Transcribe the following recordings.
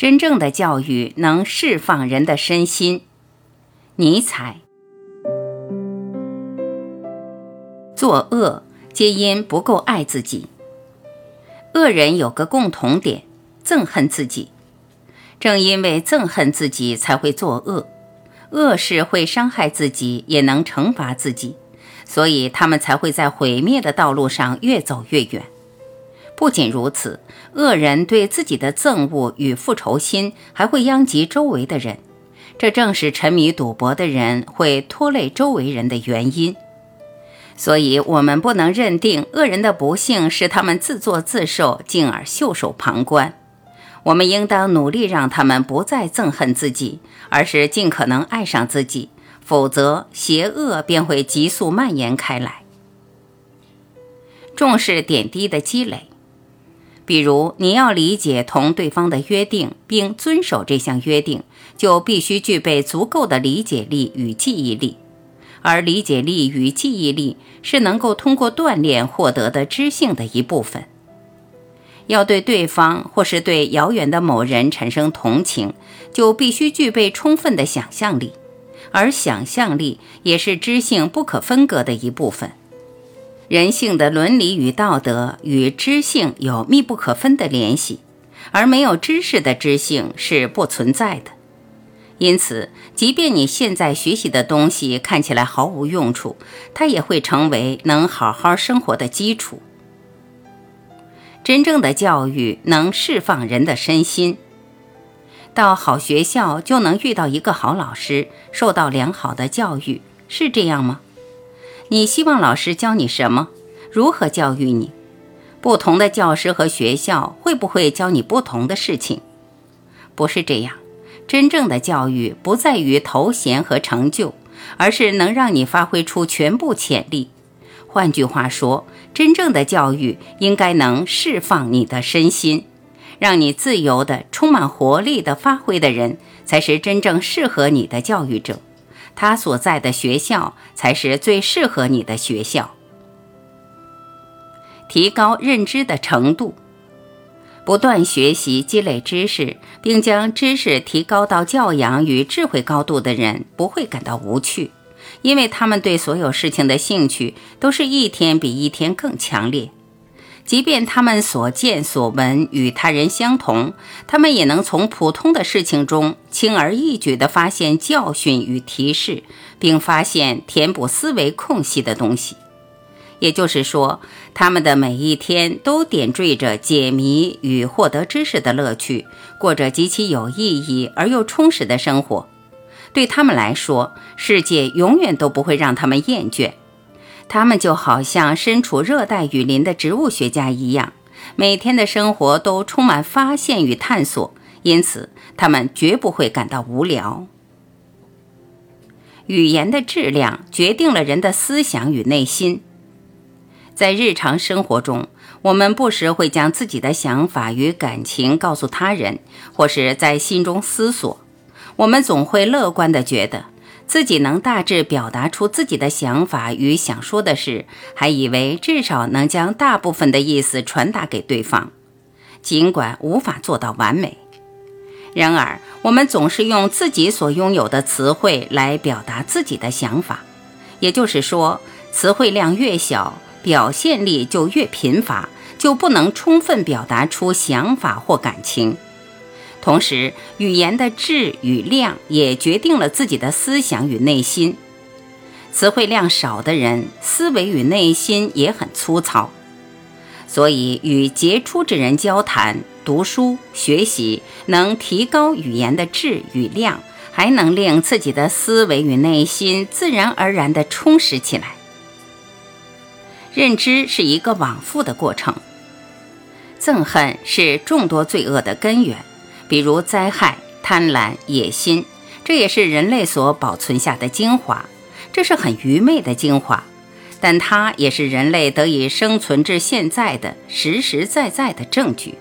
真正的教育能释放人的身心。尼采。作恶皆因不够爱自己。恶人有个共同点，憎恨自己。正因为憎恨自己，才会作恶。恶事会伤害自己，也能惩罚自己，所以他们才会在毁灭的道路上越走越远。不仅如此，恶人对自己的憎恶与复仇心，还会殃及周围的人。这正是沉迷赌博的人会拖累周围人的原因。所以，我们不能认定恶人的不幸是他们自作自受，进而袖手旁观。我们应当努力让他们不再憎恨自己，而是尽可能爱上自己，否则邪恶便会急速蔓延开来。重视点滴的积累，比如你要理解同对方的约定，并遵守这项约定，就必须具备足够的理解力与记忆力。而理解力与记忆力是能够通过锻炼获得的知性的一部分。要对对方或是对遥远的某人产生同情，就必须具备充分的想象力，而想象力也是知性不可分割的一部分。人性的伦理与道德与知性有密不可分的联系，而没有知识的知性是不存在的。因此，即便你现在学习的东西看起来毫无用处，它也会成为能好好生活的基础。真正的教育能释放人的身心。到好学校就能遇到一个好老师，受到良好的教育，是这样吗？你希望老师教你什么？如何教育你？不同的教师和学校会不会教你不同的事情？不是这样。真正的教育不在于头衔和成就，而是能让你发挥出全部潜力。换句话说，真正的教育应该能释放你的身心，让你自由的、充满活力的发挥的人，才是真正适合你的教育者。他所在的学校才是最适合你的学校。提高认知的程度。不断学习、积累知识，并将知识提高到教养与智慧高度的人，不会感到无趣，因为他们对所有事情的兴趣都是一天比一天更强烈。即便他们所见所闻与他人相同，他们也能从普通的事情中轻而易举地发现教训与提示，并发现填补思维空隙的东西。也就是说，他们的每一天都点缀着解谜与获得知识的乐趣，过着极其有意义而又充实的生活。对他们来说，世界永远都不会让他们厌倦。他们就好像身处热带雨林的植物学家一样，每天的生活都充满发现与探索，因此他们绝不会感到无聊。语言的质量决定了人的思想与内心。在日常生活中，我们不时会将自己的想法与感情告诉他人，或是在心中思索。我们总会乐观地觉得自己能大致表达出自己的想法与想说的事，还以为至少能将大部分的意思传达给对方，尽管无法做到完美。然而，我们总是用自己所拥有的词汇来表达自己的想法，也就是说，词汇量越小。表现力就越贫乏，就不能充分表达出想法或感情。同时，语言的质与量也决定了自己的思想与内心。词汇量少的人，思维与内心也很粗糙。所以，与杰出之人交谈、读书、学习，能提高语言的质与量，还能令自己的思维与内心自然而然地充实起来。认知是一个往复的过程。憎恨是众多罪恶的根源，比如灾害、贪婪、野心，这也是人类所保存下的精华。这是很愚昧的精华，但它也是人类得以生存至现在的实实在在的证据。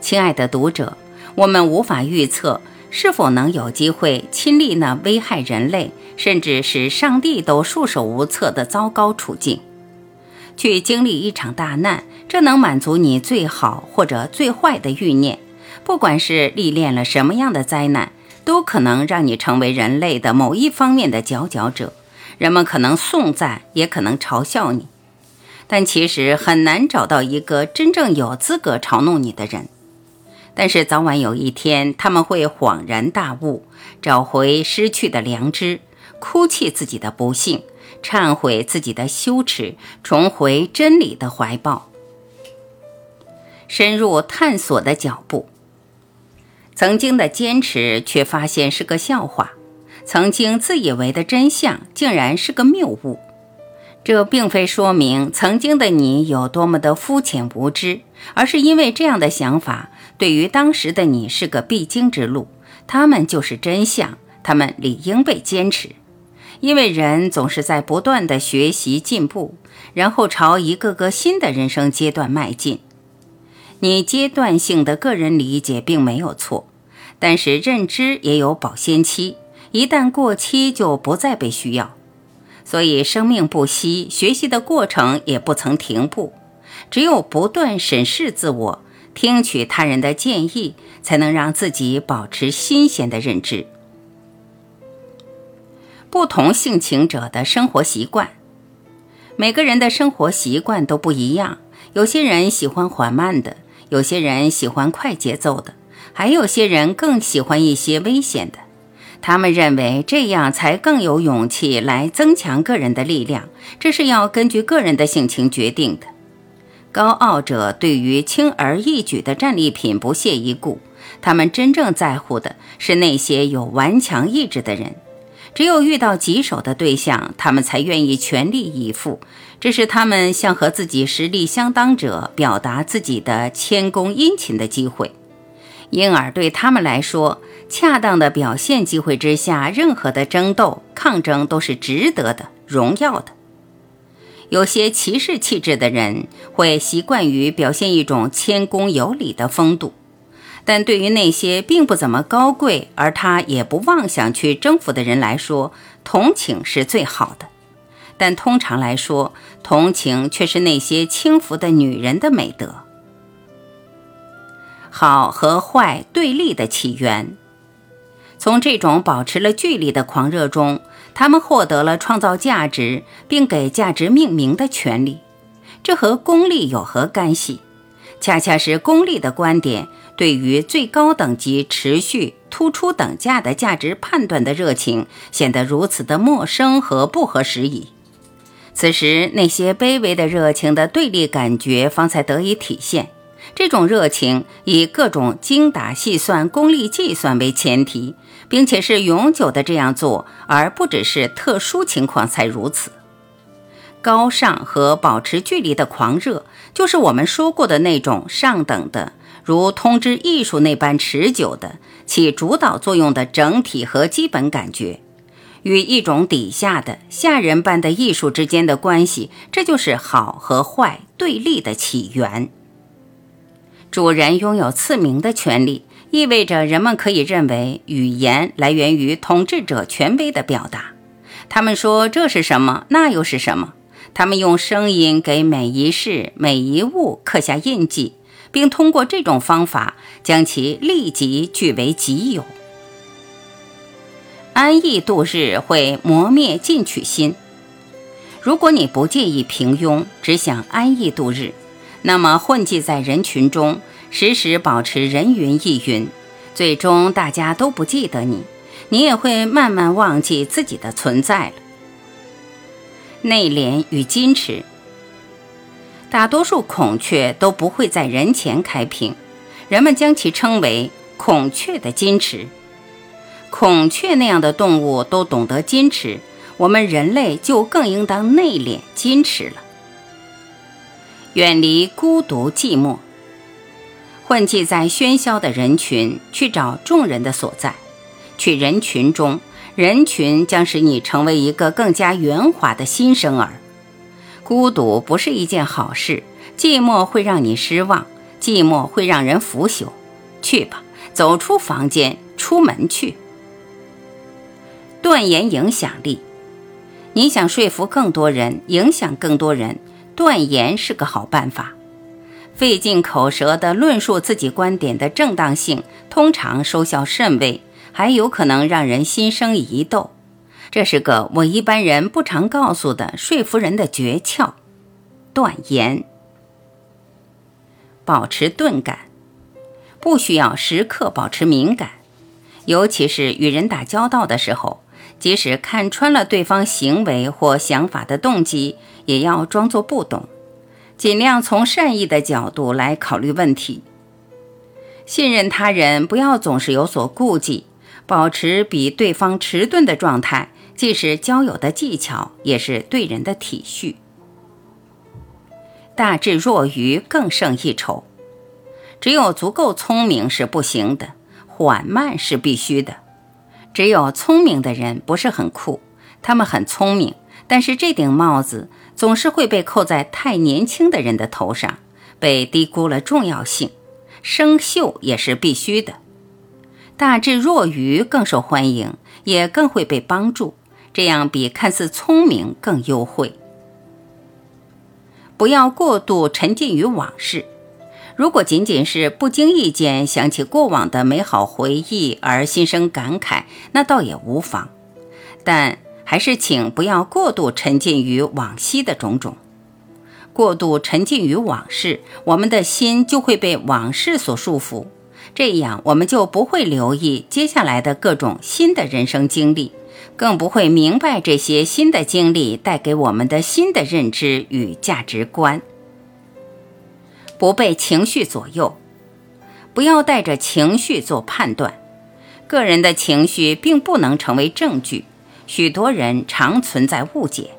亲爱的读者，我们无法预测是否能有机会亲历那危害人类，甚至使上帝都束手无策的糟糕处境。去经历一场大难，这能满足你最好或者最坏的欲念，不管是历练了什么样的灾难，都可能让你成为人类的某一方面的佼佼者。人们可能颂赞，也可能嘲笑你，但其实很难找到一个真正有资格嘲弄你的人。但是早晚有一天，他们会恍然大悟，找回失去的良知，哭泣自己的不幸，忏悔自己的羞耻，重回真理的怀抱，深入探索的脚步。曾经的坚持，却发现是个笑话。曾经自以为的真相，竟然是个谬误。这并非说明曾经的你有多么的肤浅无知，而是因为这样的想法对于当时的你是个必经之路。他们就是真相，他们理应被坚持。因为人总是在不断的学习进步，然后朝一个个新的人生阶段迈进。你阶段性的个人理解并没有错，但是认知也有保鲜期。一旦过期，就不再被需要。所以，生命不息，学习的过程也不曾停步。只有不断审视自我，听取他人的建议，才能让自己保持新鲜的认知。不同性情者的生活习惯，每个人的生活习惯都不一样。有些人喜欢缓慢的，有些人喜欢快节奏的，还有些人更喜欢一些危险的。他们认为这样才更有勇气来增强个人的力量，这是要根据个人的性情决定的。高傲者对于轻而易举的战利品不屑一顾，他们真正在乎的是那些有顽强意志的人。只有遇到棘手的对象，他们才愿意全力以赴。这是他们向和自己实力相当者表达自己的谦恭殷勤的机会。因而，对他们来说，恰当的表现机会之下，任何的争斗、抗争都是值得的、荣耀的。有些骑士气质的人会习惯于表现一种谦恭有礼的风度，但对于那些并不怎么高贵，而他也不妄想去征服的人来说，同情是最好的。但通常来说，同情却是那些轻浮的女人的美德。好和坏对立的起源。从这种保持了距离的狂热中，他们获得了创造价值并给价值命名的权利。这和功利有何干系？恰恰是功利的观点对于最高等级、持续、突出等价的价值判断的热情，显得如此的陌生和不合时宜。此时，那些卑微的热情的对立感觉方才得以体现。这种热情以各种精打细算、功利计算为前提。并且是永久的这样做，而不只是特殊情况才如此。高尚和保持距离的狂热，就是我们说过的那种上等的，如通知艺术那般持久的、起主导作用的整体和基本感觉，与一种底下的下人般的艺术之间的关系，这就是好和坏对立的起源。主人拥有赐名的权利。意味着人们可以认为语言来源于统治者权威的表达。他们说这是什么，那又是什么。他们用声音给每一事、每一物刻下印记，并通过这种方法将其立即据为己有。安逸度日会磨灭进取心。如果你不介意平庸，只想安逸度日，那么混迹在人群中。时时保持人云亦云，最终大家都不记得你，你也会慢慢忘记自己的存在了。内敛与矜持，大多数孔雀都不会在人前开屏，人们将其称为“孔雀的矜持”。孔雀那样的动物都懂得矜持，我们人类就更应当内敛矜持了，远离孤独寂寞。混迹在喧嚣的人群，去找众人的所在。去人群中，人群将使你成为一个更加圆滑的新生儿。孤独不是一件好事，寂寞会让你失望，寂寞会让人腐朽。去吧，走出房间，出门去。断言影响力，你想说服更多人，影响更多人，断言是个好办法。费尽口舌地论述自己观点的正当性，通常收效甚微，还有可能让人心生疑窦。这是个我一般人不常告诉的说服人的诀窍。断言，保持钝感，不需要时刻保持敏感，尤其是与人打交道的时候，即使看穿了对方行为或想法的动机，也要装作不懂。尽量从善意的角度来考虑问题，信任他人，不要总是有所顾忌，保持比对方迟钝的状态，既是交友的技巧，也是对人的体恤。大智若愚，更胜一筹。只有足够聪明是不行的，缓慢是必须的。只有聪明的人不是很酷，他们很聪明，但是这顶帽子。总是会被扣在太年轻的人的头上，被低估了重要性。生锈也是必须的。大智若愚更受欢迎，也更会被帮助，这样比看似聪明更优惠。不要过度沉浸于往事。如果仅仅是不经意间想起过往的美好回忆而心生感慨，那倒也无妨。但还是请不要过度沉浸于往昔的种种，过度沉浸于往事，我们的心就会被往事所束缚，这样我们就不会留意接下来的各种新的人生经历，更不会明白这些新的经历带给我们的新的认知与价值观。不被情绪左右，不要带着情绪做判断，个人的情绪并不能成为证据。许多人常存在误解，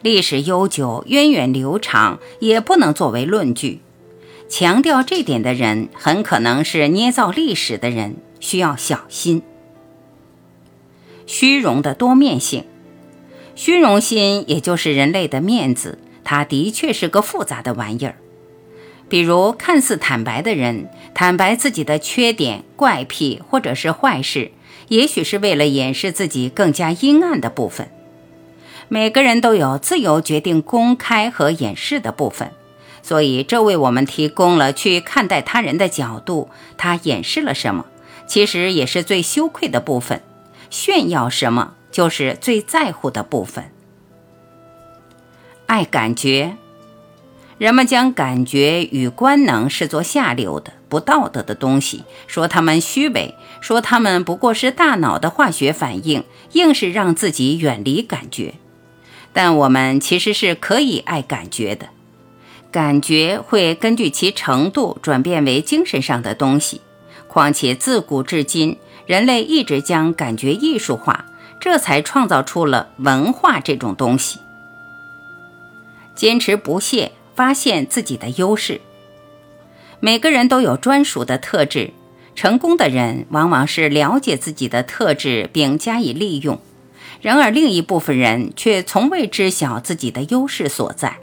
历史悠久、源远流长，也不能作为论据。强调这点的人，很可能是捏造历史的人，需要小心。虚荣的多面性，虚荣心也就是人类的面子，它的确是个复杂的玩意儿。比如，看似坦白的人，坦白自己的缺点、怪癖或者是坏事。也许是为了掩饰自己更加阴暗的部分。每个人都有自由决定公开和掩饰的部分，所以这为我们提供了去看待他人的角度。他掩饰了什么，其实也是最羞愧的部分；炫耀什么，就是最在乎的部分。爱感觉。人们将感觉与官能视作下流的、不道德的东西，说他们虚伪，说他们不过是大脑的化学反应，硬是让自己远离感觉。但我们其实是可以爱感觉的，感觉会根据其程度转变为精神上的东西。况且自古至今，人类一直将感觉艺术化，这才创造出了文化这种东西。坚持不懈。发现自己的优势。每个人都有专属的特质，成功的人往往是了解自己的特质并加以利用。然而，另一部分人却从未知晓自己的优势所在。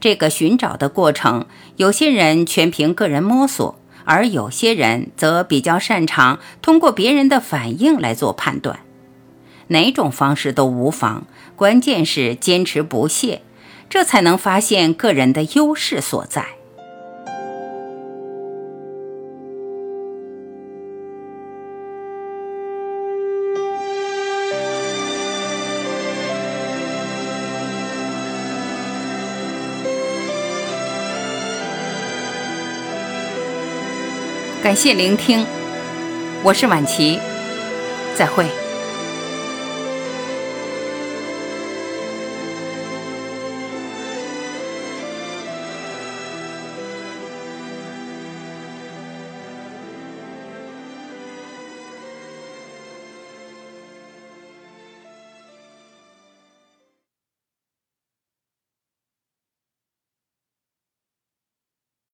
这个寻找的过程，有些人全凭个人摸索，而有些人则比较擅长通过别人的反应来做判断。哪种方式都无妨，关键是坚持不懈。这才能发现个人的优势所在。感谢聆听，我是晚琪，再会。